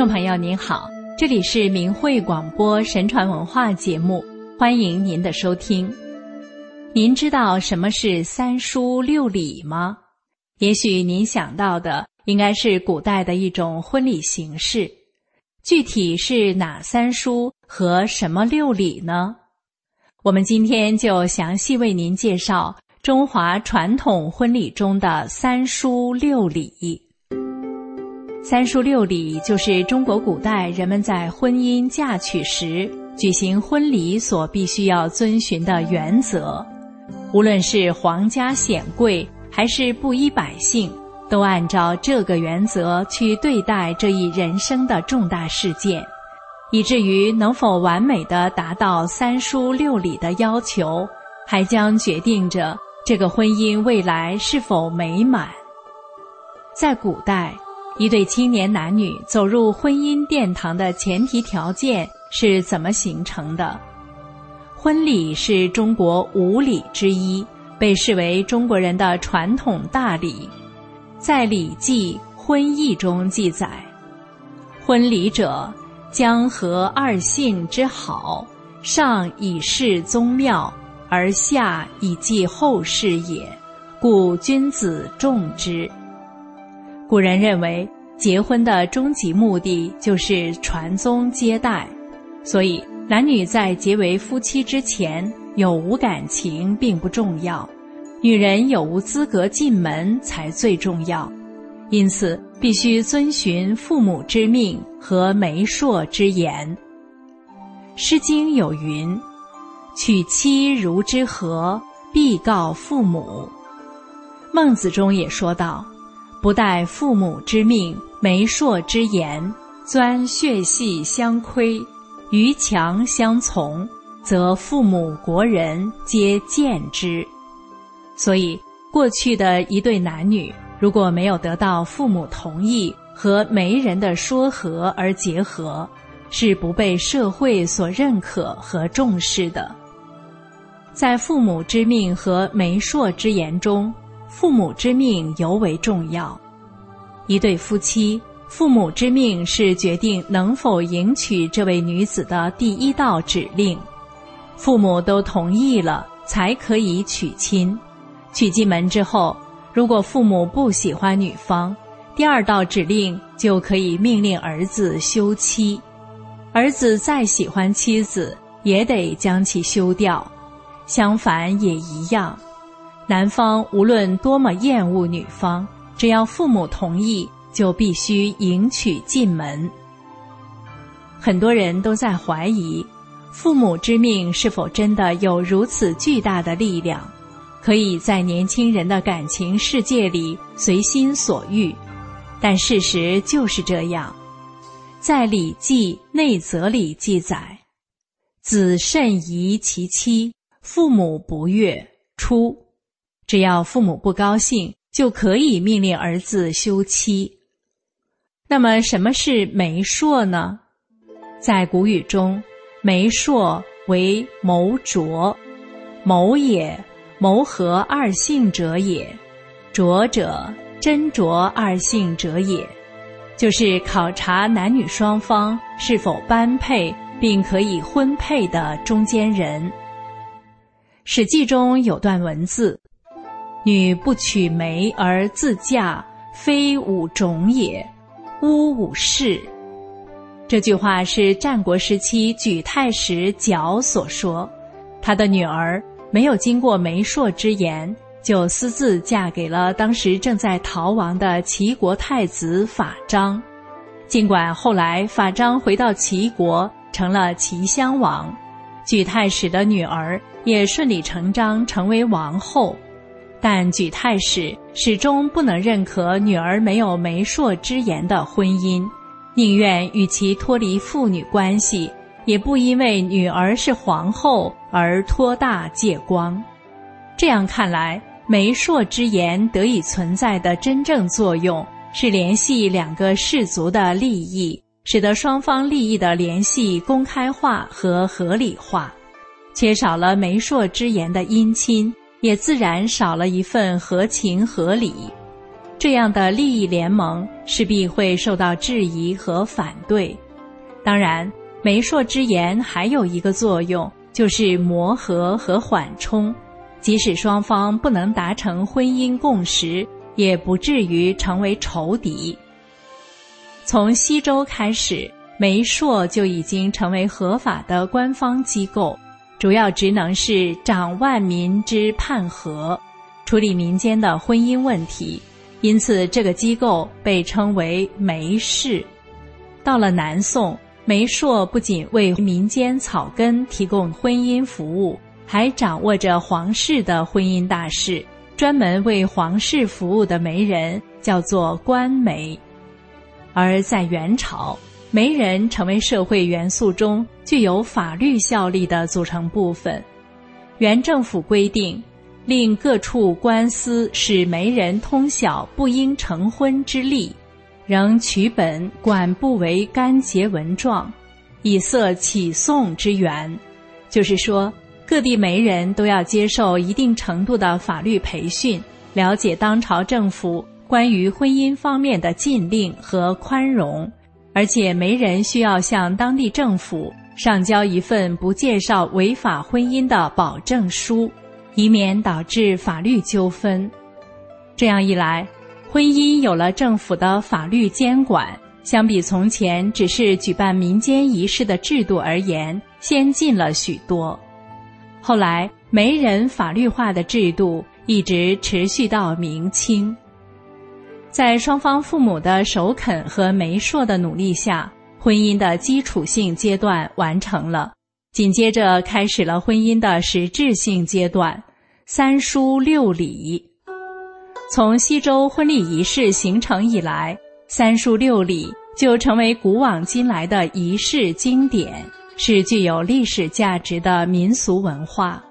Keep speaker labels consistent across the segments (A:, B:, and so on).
A: 听众朋友您好，这里是明慧广播神传文化节目，欢迎您的收听。您知道什么是三书六礼吗？也许您想到的应该是古代的一种婚礼形式，具体是哪三书和什么六礼呢？我们今天就详细为您介绍中华传统婚礼中的三书六礼。三书六礼就是中国古代人们在婚姻嫁娶时举行婚礼所必须要遵循的原则。无论是皇家显贵还是布衣百姓，都按照这个原则去对待这一人生的重大事件，以至于能否完美的达到三书六礼的要求，还将决定着这个婚姻未来是否美满。在古代。一对青年男女走入婚姻殿堂的前提条件是怎么形成的？婚礼是中国五礼之一，被视为中国人的传统大礼。在《礼记·婚义》中记载：“婚礼者，将和二姓之好，上以示宗庙，而下以继后世也。故君子重之。”古人认为，结婚的终极目的就是传宗接代，所以男女在结为夫妻之前有无感情并不重要，女人有无资格进门才最重要。因此，必须遵循父母之命和媒妁之言。《诗经》有云：“娶妻如之何，必告父母。”孟子中也说道。不待父母之命、媒妁之言，钻血隙相窥，逾墙相从，则父母国人皆见之。所以，过去的一对男女如果没有得到父母同意和媒人的说和而结合，是不被社会所认可和重视的。在父母之命和媒妁之言中。父母之命尤为重要。一对夫妻，父母之命是决定能否迎娶这位女子的第一道指令。父母都同意了，才可以娶亲。娶进门之后，如果父母不喜欢女方，第二道指令就可以命令儿子休妻。儿子再喜欢妻子，也得将其休掉。相反也一样。男方无论多么厌恶女方，只要父母同意，就必须迎娶进门。很多人都在怀疑，父母之命是否真的有如此巨大的力量，可以在年轻人的感情世界里随心所欲。但事实就是这样，在《礼记·内则》里记载：“子慎疑其妻，父母不悦，出。”只要父母不高兴，就可以命令儿子休妻。那么，什么是媒妁呢？在古语中，媒妁为谋卓，谋也，谋合二姓者也；卓者，斟酌二姓者也，就是考察男女双方是否般配，并可以婚配的中间人。《史记》中有段文字。女不娶媒而自嫁，非吾种也，乌吾氏。这句话是战国时期举太史角所说。他的女儿没有经过媒妁之言，就私自嫁给了当时正在逃亡的齐国太子法章。尽管后来法章回到齐国，成了齐襄王，举太史的女儿也顺理成章成为王后。但举太史始终不能认可女儿没有媒妁之言的婚姻，宁愿与其脱离父女关系，也不因为女儿是皇后而托大借光。这样看来，媒妁之言得以存在的真正作用是联系两个氏族的利益，使得双方利益的联系公开化和合理化。缺少了媒妁之言的姻亲。也自然少了一份合情合理。这样的利益联盟势必会受到质疑和反对。当然，媒妁之言还有一个作用，就是磨合和缓冲。即使双方不能达成婚姻共识，也不至于成为仇敌。从西周开始，媒妁就已经成为合法的官方机构，主要职能是掌万民之判和，处理民间的婚姻问题。因此，这个机构被称为媒氏。到了南宋，媒妁不仅为民间草根提供婚姻服务，还掌握着皇室的婚姻大事。专门为皇室服务的媒人叫做官媒。而在元朝，媒人成为社会元素中具有法律效力的组成部分。原政府规定。令各处官司使媒人通晓不应成婚之例，仍取本管不为干结文状，以塞起讼之源。就是说，各地媒人都要接受一定程度的法律培训，了解当朝政府关于婚姻方面的禁令和宽容，而且媒人需要向当地政府上交一份不介绍违法婚姻的保证书。以免导致法律纠纷，这样一来，婚姻有了政府的法律监管，相比从前只是举办民间仪式的制度而言，先进了许多。后来，媒人法律化的制度一直持续到明清，在双方父母的首肯和媒妁的努力下，婚姻的基础性阶段完成了。紧接着开始了婚姻的实质性阶段，三书六礼。从西周婚礼仪式形成以来，三书六礼就成为古往今来的仪式经典，是具有历史价值的民俗文化。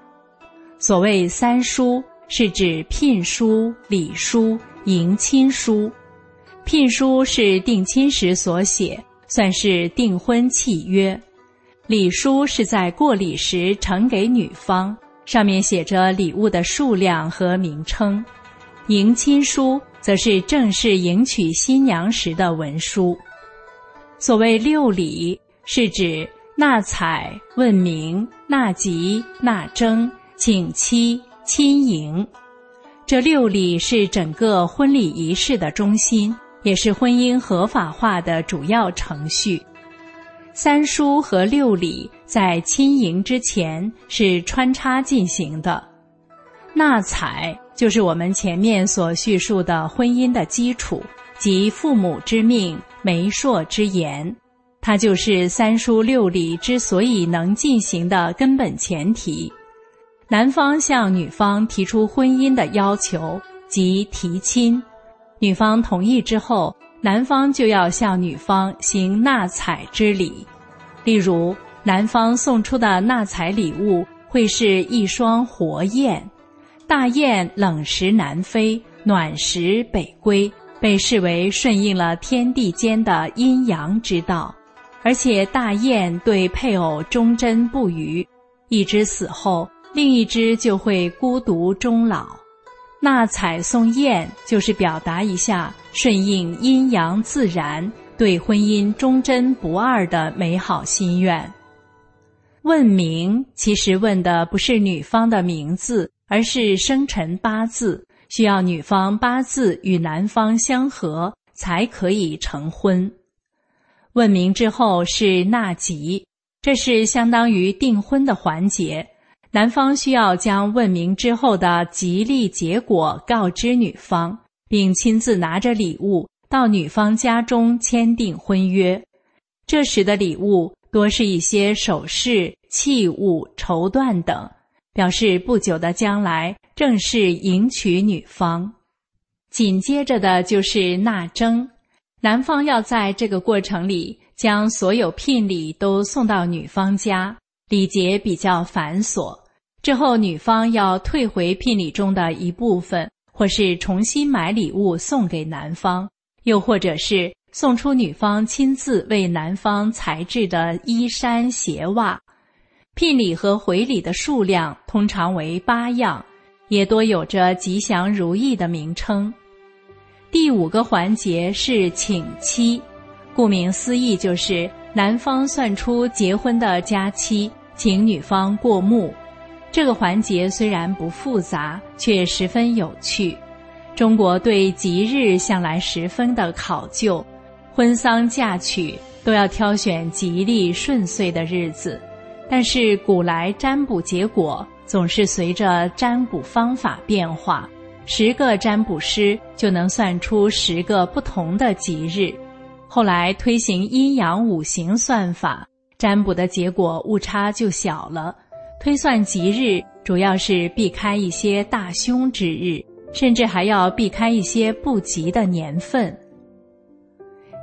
A: 所谓三书，是指聘书、礼书、迎亲书。聘书是定亲时所写，算是订婚契约。礼书是在过礼时呈给女方，上面写着礼物的数量和名称；迎亲书则是正式迎娶新娘时的文书。所谓六礼，是指纳采、问名、纳吉、纳征、请妻、亲迎。这六礼是整个婚礼仪式的中心，也是婚姻合法化的主要程序。三书和六礼在亲迎之前是穿插进行的，纳采就是我们前面所叙述的婚姻的基础，即父母之命、媒妁之言，它就是三书六礼之所以能进行的根本前提。男方向女方提出婚姻的要求，即提亲，女方同意之后。男方就要向女方行纳采之礼，例如，男方送出的纳采礼物会是一双活雁，大雁冷时南飞，暖时北归，被视为顺应了天地间的阴阳之道，而且大雁对配偶忠贞不渝，一只死后，另一只就会孤独终老。纳采送燕，就是表达一下顺应阴阳自然、对婚姻忠贞不二的美好心愿。问名其实问的不是女方的名字，而是生辰八字，需要女方八字与男方相合，才可以成婚。问名之后是纳吉，这是相当于订婚的环节。男方需要将问明之后的吉利结果告知女方，并亲自拿着礼物到女方家中签订婚约。这时的礼物多是一些首饰、器物、绸缎等，表示不久的将来正式迎娶女方。紧接着的就是纳征，男方要在这个过程里将所有聘礼都送到女方家。礼节比较繁琐，之后女方要退回聘礼中的一部分，或是重新买礼物送给男方，又或者是送出女方亲自为男方裁制的衣衫鞋袜。聘礼和回礼的数量通常为八样，也多有着吉祥如意的名称。第五个环节是请期，顾名思义就是男方算出结婚的佳期，请女方过目。这个环节虽然不复杂，却十分有趣。中国对吉日向来十分的考究，婚丧嫁娶都要挑选吉利顺遂的日子。但是古来占卜结果总是随着占卜方法变化，十个占卜师就能算出十个不同的吉日。后来推行阴阳五行算法，占卜的结果误差就小了。推算吉日主要是避开一些大凶之日，甚至还要避开一些不吉的年份。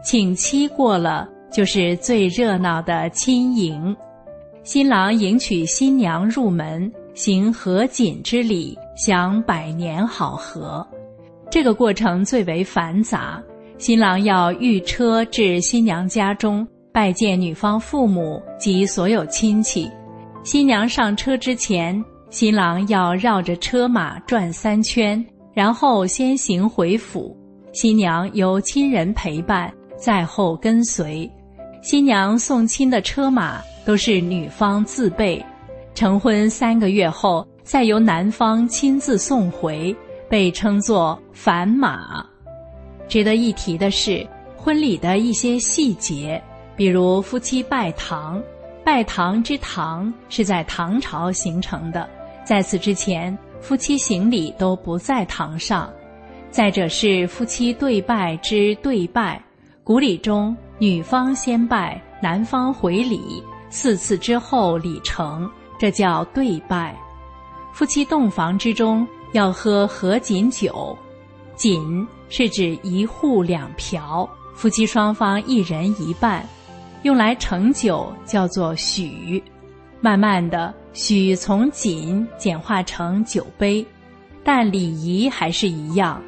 A: 请期过了，就是最热闹的亲迎。新郎迎娶新娘入门，行合卺之礼，享百年好合。这个过程最为繁杂。新郎要御车至新娘家中拜见女方父母及所有亲戚。新娘上车之前，新郎要绕着车马转三圈，然后先行回府。新娘由亲人陪伴，在后跟随。新娘送亲的车马。都是女方自备，成婚三个月后再由男方亲自送回，被称作返马。值得一提的是，婚礼的一些细节，比如夫妻拜堂，拜堂之堂是在唐朝形成的，在此之前，夫妻行礼都不在堂上。再者是夫妻对拜之对拜，古礼中女方先拜，男方回礼。四次之后礼成，这叫对拜。夫妻洞房之中要喝合卺酒，卺是指一户两瓢，夫妻双方一人一半，用来盛酒叫做许。慢慢的，许从锦简化成酒杯，但礼仪还是一样。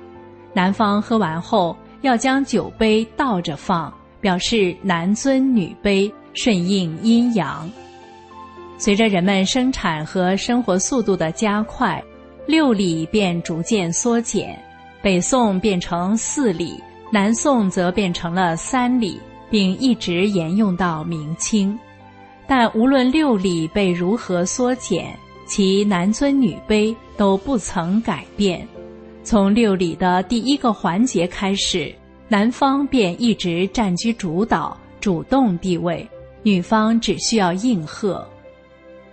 A: 男方喝完后要将酒杯倒着放，表示男尊女卑。顺应阴阳。随着人们生产和生活速度的加快，六礼便逐渐缩减。北宋变成四礼，南宋则变成了三礼，并一直沿用到明清。但无论六礼被如何缩减，其男尊女卑都不曾改变。从六礼的第一个环节开始，男方便一直占据主导、主动地位。女方只需要应和，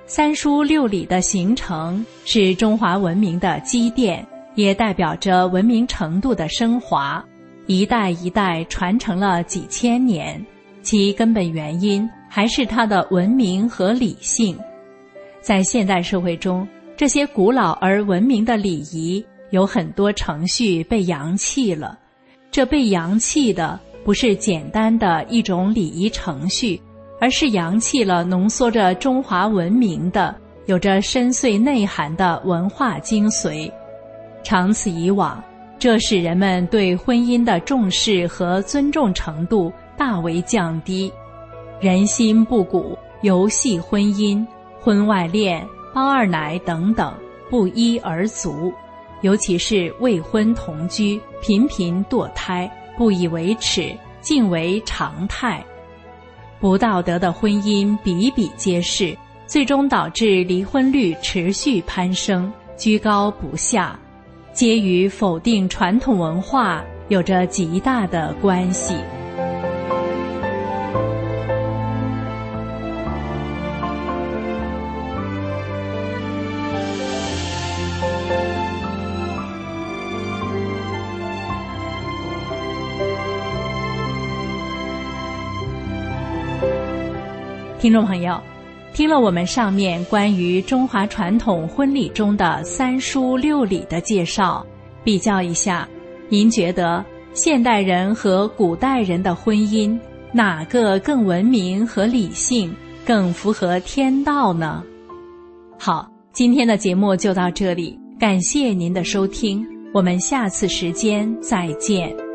A: 三书六礼的形成是中华文明的积淀，也代表着文明程度的升华。一代一代传承了几千年，其根本原因还是它的文明和理性。在现代社会中，这些古老而文明的礼仪有很多程序被扬弃了。这被扬弃的不是简单的一种礼仪程序。而是扬弃了浓缩着中华文明的、有着深邃内涵的文化精髓。长此以往，这使人们对婚姻的重视和尊重程度大为降低。人心不古，游戏婚姻、婚外恋、包二奶等等不一而足。尤其是未婚同居、频频堕胎，不以为耻，竟为常态。不道德的婚姻比比皆是，最终导致离婚率持续攀升，居高不下，皆与否定传统文化有着极大的关系。听众朋友，听了我们上面关于中华传统婚礼中的三书六礼的介绍，比较一下，您觉得现代人和古代人的婚姻哪个更文明和理性，更符合天道呢？好，今天的节目就到这里，感谢您的收听，我们下次时间再见。